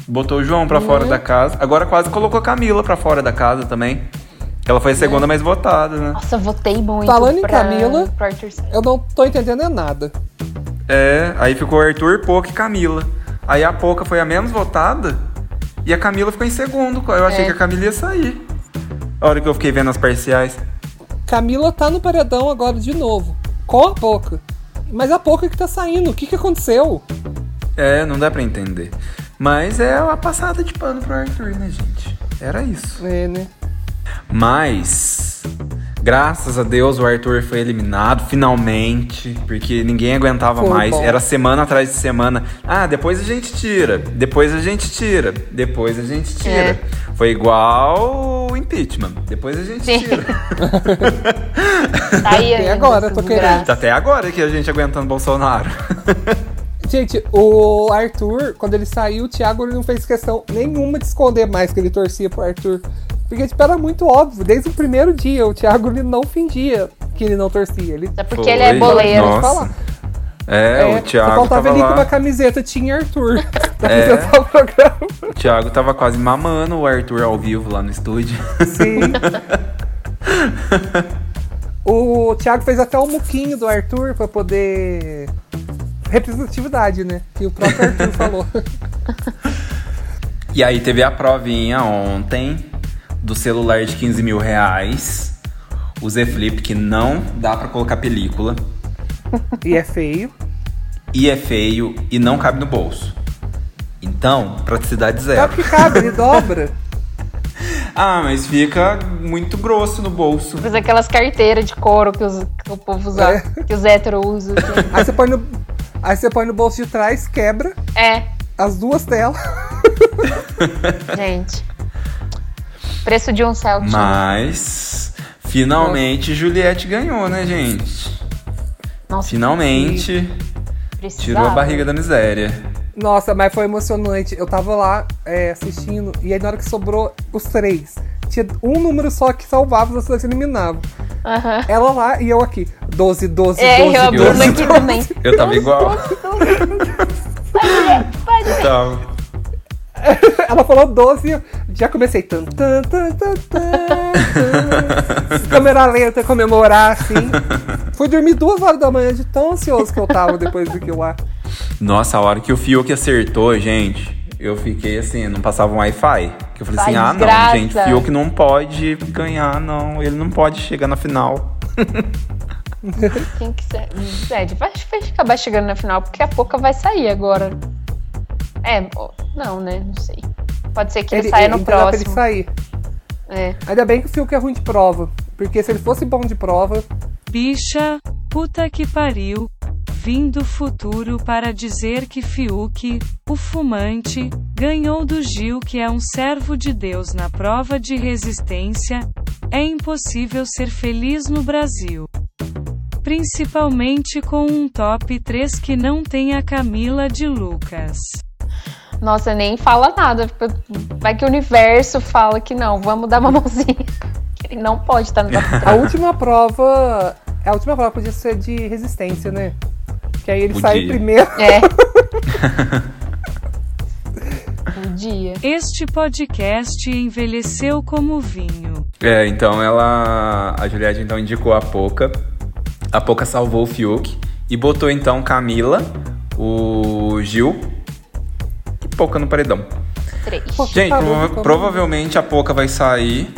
Botou o João pra fora Uhum. da casa. Agora quase colocou a Camila pra fora da casa também. Ela foi a segunda mais votada, né? Nossa, eu votei muito. Falando em pra, Camila- sair. Eu não tô entendendo é nada. É, aí ficou Arthur, Poca e Camila. Aí a Poca foi a menos votada e a Camila ficou em segundo. Eu achei É. que a Camila ia sair. A hora que eu fiquei vendo as parciais. Camila tá no paredão agora de novo. Com a Poca. Mas a Poca que tá saindo. O que que aconteceu? É, não dá pra entender. Mas é a passada de pano pro Arthur, né, gente? Era isso. É, né? Mas, graças a Deus, o Arthur foi eliminado, finalmente, porque ninguém aguentava Foi mais. bom. Era semana atrás de semana. Ah, depois a gente tira, depois a gente tira, depois a gente tira. É. Foi igual o impeachment. Depois a gente Sim. tira. Tá aí Até agora, tô querendo. Tá até agora que a gente aguentando Bolsonaro. Gente, o Arthur, quando ele saiu, o Thiago ele não fez questão nenhuma de esconder mais que ele torcia pro Arthur. Porque, tipo, era muito óbvio. Desde o primeiro dia, o Thiago ele não fingia que ele não torcia. Ele É porque Foi. ele é boleiro. Nossa. falar. É, o só Thiago faltava tava ele com uma camiseta Tinha Arthur pra É. apresentar o programa. O Thiago tava quase mamando o Arthur ao vivo lá no estúdio. Sim. o Thiago fez até o muquinho do Arthur pra poder. Representatividade, né? Que o próprio Arthur falou. E aí teve a provinha ontem do celular de 15 mil reais. O Z Flip, que não dá pra colocar película. E é feio. E é feio e não cabe no bolso. Então, praticidade Sabe zero. que cabe, ele dobra. Ah, mas fica muito grosso no bolso. Fiz aquelas carteiras de couro que, os- que o povo usa, É. que os héteros usam. assim. Aí você põe no, aí você põe no bolso de trás, quebra É, as duas telas. gente. Preço de um Celtic. Mas, finalmente, Juliette ganhou, né, gente? Nossa, Finalmente, precisava. tirou a barriga da miséria. Nossa, mas foi emocionante. Eu tava lá é, assistindo, e aí na hora que sobrou os três, tinha um número só que salvava, os outros eliminavam. Aham. Ela lá e eu aqui. 12, 12, É, 12, eu a 12. Bruna aqui também. Eu tava igual. Pode ver. Tava. Ela falou 12 eu já comecei. Tan, tan, tan, tan, tan. Câmera lenta, comemorar, assim. Fui dormir duas horas da manhã de tão ansioso que eu tava depois do que lá. Nossa, a hora que o Fiuk acertou, gente, eu fiquei assim, não passava um Wi-Fi. Que eu falei assim, Ai, ah desgraça. não, gente, o Fiuk não pode ganhar, não. Ele não pode chegar na final. Quem que ser? Zed, vai, vai acabar chegando na final, porque a pouca vai sair agora. É, ó, não, né? Não sei. Pode ser que ele, saia no dá pra ele próximo. sair. É. Ainda bem que o Fiuk é ruim de prova. Porque se ele fosse bom de prova, Bicha, puta que pariu. Vim do futuro para dizer que Fiuk, o fumante, ganhou do Gil que é um servo de Deus na prova de resistência. É impossível ser feliz no Brasil. Principalmente com um top 3 que não tem a Camila de Lucas. Nossa, nem fala nada. Vai que o universo fala que não, vamos dar uma mãozinha. Que Ele não pode estar no a última prova. A última prova podia ser de resistência, né? Que aí ele Podia. sai primeiro. É. Um dia. Este podcast envelheceu como vinho. É, então ela. A Juliette então indicou a Poca. A Poca salvou o Fiuk e botou então Camila, o Gil Poca no paredão. Três. Gente, Tá prova- provavelmente a Poca vai sair.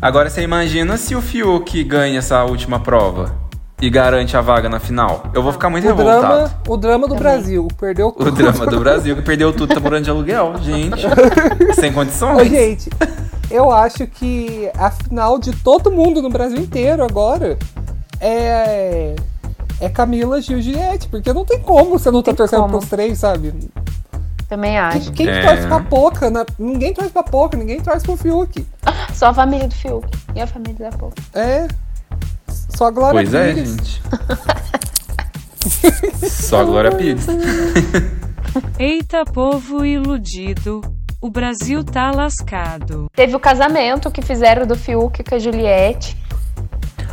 Agora você imagina se o Fiuk ganha essa última prova e garante a vaga na final. Eu vou ficar muito O revoltado. drama, o drama do Brasil. Perdeu O drama do Brasil que perdeu tudo, tá morando de aluguel, gente. Sem Ô, condições. gente, eu acho que a final de todo mundo no Brasil inteiro agora é. É Camila, Gil e Juliette, porque não tem como você não tá torcendo como. pros três, sabe? Também Quem, acho. quem que É. torce pra Poca? né? Ninguém torce pra Poca, ninguém torce pro Fiuk. Só a família do Fiuk. E a família da Pouca. É. Só a Glória Pois é, Pires. gente. Só a Glória Pires. Eita povo iludido, o Brasil tá lascado. Teve o casamento que fizeram do Fiuk com a Juliette.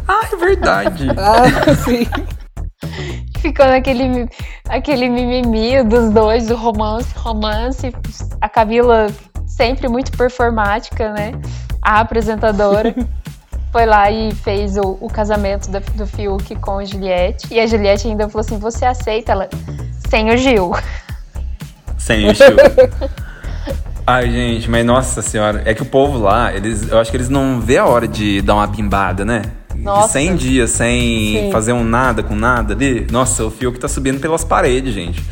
Ah, é verdade. Ah, sim. Ficou naquele aquele mimimi dos dois, do romance, romance. A Camila sempre muito performática, né? A apresentadora. Foi lá e fez o, o casamento do, do Fiuk com a Juliette. E a Juliette ainda falou assim: você aceita ela sem o Gil. Sem o Gil. Ai, gente, mas nossa senhora, é que o povo lá, eles, eu acho que eles não vê a hora de dar uma bimbada, né? Nossa. De 100 dias sem Sim. fazer um nada com nada ali. Nossa, o Fiuk tá subindo pelas paredes, gente.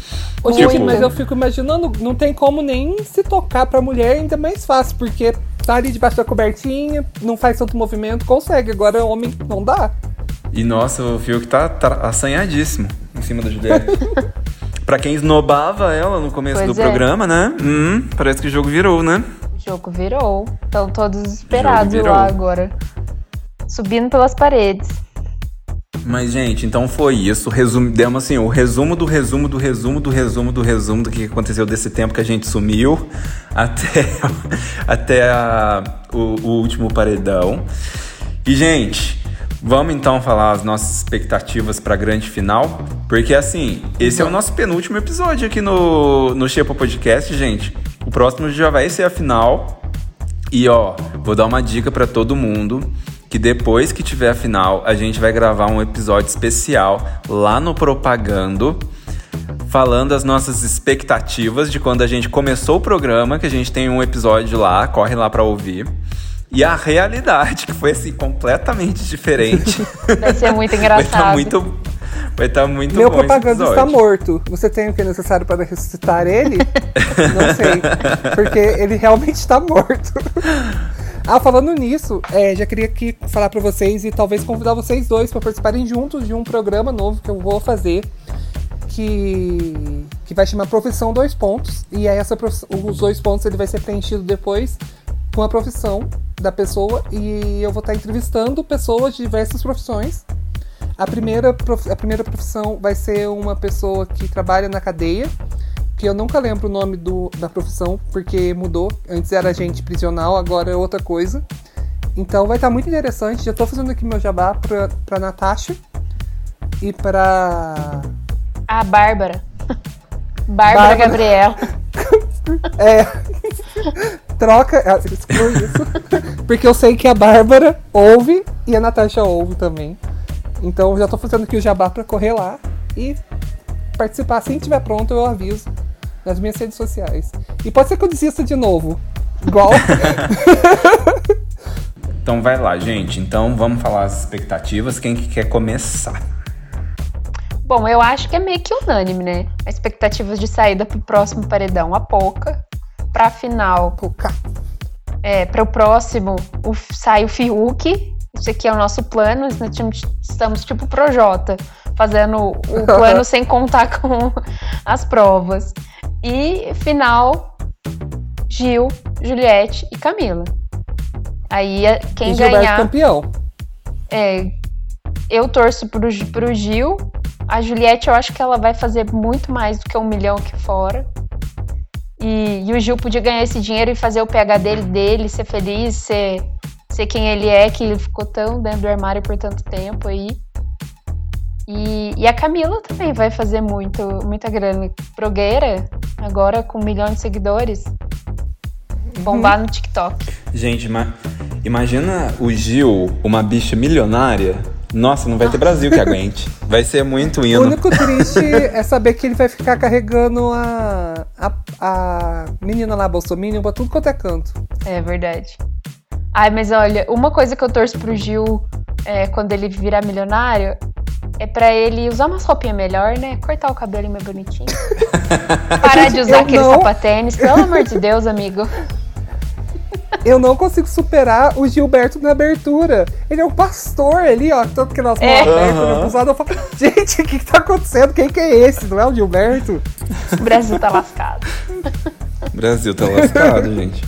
Ô, Tipo- gente, mas eu fico imaginando, não tem como nem se tocar pra mulher, ainda mais fácil, porque tá ali debaixo da cobertinha, não faz tanto movimento, consegue. Agora, homem, não dá. E nossa, o Fiuk tá, tá assanhadíssimo em cima da Juliette. pra quem esnobava ela no começo Pois do é. programa, né? Hum, parece que o jogo virou, né? O jogo virou. Estão todos desesperados virou. lá agora. Subindo pelas paredes. Mas, gente, então foi isso. Resumo, demos assim, o resumo do resumo do resumo do resumo do resumo do que aconteceu desse tempo que a gente sumiu até, até a- o, o último paredão. E, gente, vamos então falar as nossas expectativas pra grande final. Porque, assim, esse é o nosso penúltimo episódio aqui no, no Shepa Podcast, gente. O próximo já vai ser a final. E ó, vou dar uma dica pra todo mundo que depois que tiver a final, a gente vai gravar um episódio especial lá no Propagando, falando as nossas expectativas de quando a gente começou o programa, que a gente tem um episódio lá, corre lá pra ouvir. E a realidade, que foi assim completamente diferente. Vai ser muito vai engraçado. estar muito vai tá muito Meu bom esse propaganda está morto. Você tem o que é necessário para ressuscitar ele? Não sei. Porque ele realmente está morto. Ah, falando nisso, é, já queria aqui falar pra vocês e talvez convidar vocês dois para participarem juntos de um programa novo que eu vou fazer. Que, que vai chamar Profissão Dois Pontos. E aí essa, os dois pontos ele vai ser preenchido depois com a profissão da pessoa. E eu vou estar entrevistando pessoas de diversas profissões. A primeira, prof- a primeira profissão vai ser uma pessoa que trabalha na cadeia, que eu nunca lembro o nome do, da profissão, porque mudou. Antes era agente prisional, agora é outra coisa. Então vai estar muito interessante. Já tô fazendo aqui meu jabá pra, pra Natasha e pra. A Bárbara. Bárbara, Bárbara. Gabriel. É. Troca. ah, exclui isso. Porque eu sei que a Bárbara ouve e a Natasha ouve também. Então já tô fazendo aqui o jabá pra correr lá e participar. Assim que tiver pronto, eu aviso nas minhas redes sociais. E pode ser que eu desista de novo. Igual. Então vai lá, gente. Então vamos falar as expectativas. Quem que quer começar? Bom, eu acho que é meio que unânime, né? Expectativas de saída pro próximo paredão, a pouca. Pra final, Pô, ca- é, para o próximo, o, sai o Fiuk. Isso aqui é o nosso plano. Estamos tipo Projota, fazendo o plano sem contar com as provas. E final, Gil, Juliette e Camila. Aí é- quem e Gilberto ganhar. campeão. É, eu torço pro, pro Gil. A Juliette, eu acho que ela vai fazer muito mais do que um milhão aqui fora. E, e o Gil podia ganhar esse dinheiro e fazer o PH dele, dele ser feliz, ser, ser quem ele é, que ele ficou tão dentro do armário por tanto tempo aí. E, e a Camila também vai fazer muito, muita grana. Progueira, agora com um milhão de seguidores. Bombar no TikTok. Gente, ima- imagina o Gil, uma bicha milionária. Nossa, não vai ter Brasil que aguente. Vai ser muito O hino. único triste é saber que ele vai ficar carregando a, a, a menina lá, Bolsominion, pra tudo quanto é canto. É verdade. Ai, mas olha, uma coisa que eu torço pro Gil é, quando ele virar milionário é pra ele usar umas roupinhas melhor, né? Cortar o cabelo mais bonitinho. Parar de usar Eu aquele não. sapatênis, pelo amor de Deus, amigo. Eu não consigo superar o Gilberto na abertura. Ele é um pastor ali, ó, todo que nós É. né, eu falo, gente, o que, que tá acontecendo? Quem que é esse? Não é o Gilberto? O Brasil tá lascado. O Brasil tá lascado, gente.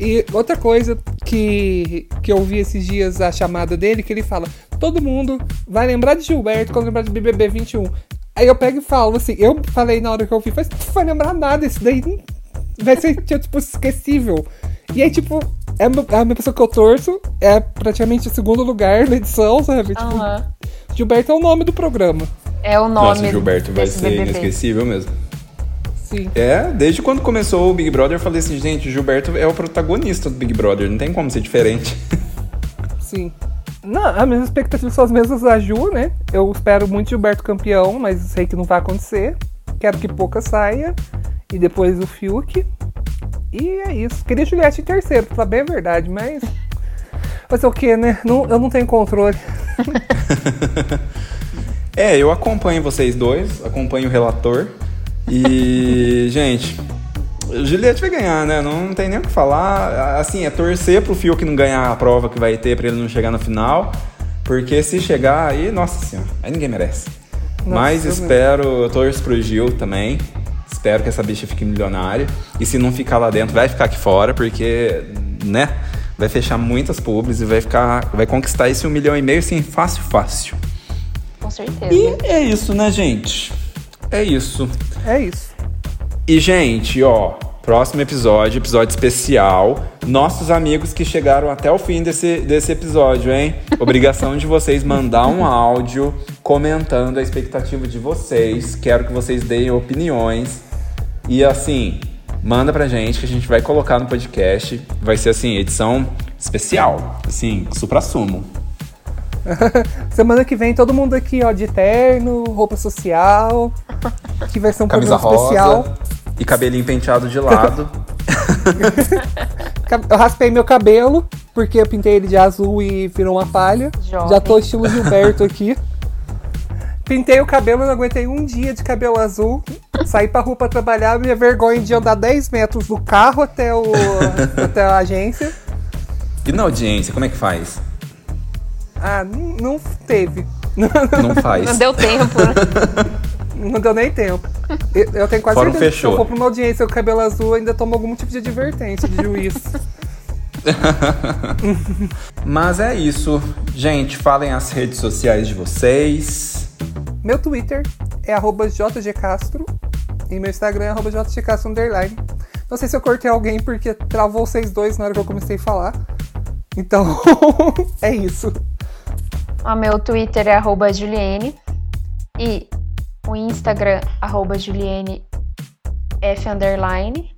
E outra coisa que, que eu vi esses dias a chamada dele, que ele fala: todo mundo vai lembrar de Gilberto quando lembrar de BBB 21. Aí eu pego e falo assim: eu falei na hora que eu vi, mas não vai lembrar nada, esse daí. vai ser, tipo, esquecível. E aí, tipo, é a meu- a minha pessoa que eu torço, é praticamente o segundo lugar na edição, sabe? Tipo, Aham. Gilberto é o nome do programa. É o nome Nossa, o Gilberto vai ser BBB. inesquecível mesmo. Sim. É, desde quando começou o Big Brother, eu falei assim, gente, Gilberto é o protagonista do Big Brother, não tem como ser diferente. Sim. Não, as minhas expectativas são as mesmas da Ju, né? Eu espero muito Gilberto campeão, mas sei que não vai acontecer. Quero que Pouca saia. E depois o Fiuk. E é isso. Queria Juliette em terceiro, pra bem a verdade, mas. Ser o quê, né? Não, eu não tenho controle. É, eu acompanho vocês dois, acompanho o relator. E, gente, Juliette vai ganhar, né? Não tem nem o que falar. Assim, é torcer pro Fiuk não ganhar a prova que vai ter pra ele não chegar na final. Porque se chegar aí, nossa senhora, aí ninguém merece. Mas eu espero, eu torço pro Gil também. Espero que essa bicha fique milionária. E se não ficar lá dentro, vai ficar aqui fora, porque, né? Vai fechar muitas pubs e vai ficar. Vai conquistar esse um milhão e meio, assim, fácil, fácil. Com certeza. E é isso, né, gente? É isso. É isso. E, gente, ó, próximo episódio, episódio especial. Nossos amigos que chegaram até o fim desse, desse episódio, hein? Obrigação de vocês mandar um áudio comentando a expectativa de vocês. Quero que vocês deem opiniões. E assim, manda pra gente que a gente vai colocar no podcast. Vai ser assim, edição especial. Assim, supra-sumo. Semana que vem todo mundo aqui, ó, de terno, roupa social. Que vai ser um Camisa programa rosa especial. e cabelinho penteado de lado. Eu raspei meu cabelo, porque eu pintei ele de azul e virou uma palha. Jovem. Já tô estilo Gilberto aqui. Pintei o cabelo, não aguentei um dia de cabelo azul. Saí pra rua pra trabalhar, minha vergonha de andar 10 metros do carro até, o, até a agência. e na audiência, como é que faz? Ah, n- não teve. Não faz. Não deu tempo? Não deu nem tempo. Eu, eu tenho quase Fórum certeza que se eu fechou. for pra uma audiência com cabelo azul, ainda tomo algum tipo de advertência de juiz. Mas é isso. Gente, falem as redes sociais de vocês. Meu Twitter é arroba jgcastro e meu Instagram é arroba jgcastro underline. Não sei se eu cortei alguém porque travou vocês dois na hora que eu comecei a falar. Então, é isso. O meu Twitter é arroba Juliene. E o Instagram, arroba Juliene F underline.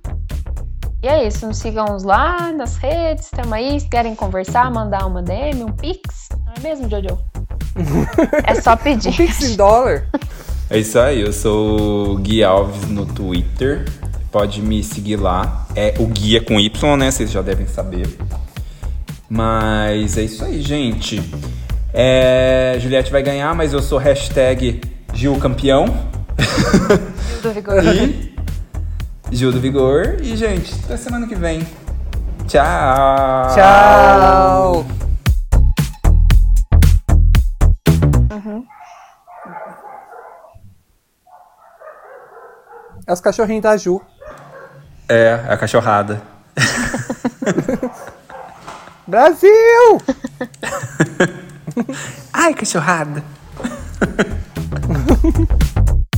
E é isso, nos sigam lá nas redes, tamo aí. Se querem conversar, mandar uma DM, um pix. Não é mesmo, Jojo? é só pedir. Pix em dólar. É isso aí, eu sou o Gui Alves no Twitter. Pode me seguir lá. É o Guia com Y, né? Vocês já devem saber. Mas é isso aí, gente. É, Juliette vai ganhar, mas eu sou hashtag Gil Campeão. do vigor. E Gil do Vigor. E, gente, até semana que vem. Tchau! Tchau. É os cachorrinhos da Ju. É, a cachorrada. Brasil! Ai, cachorrada!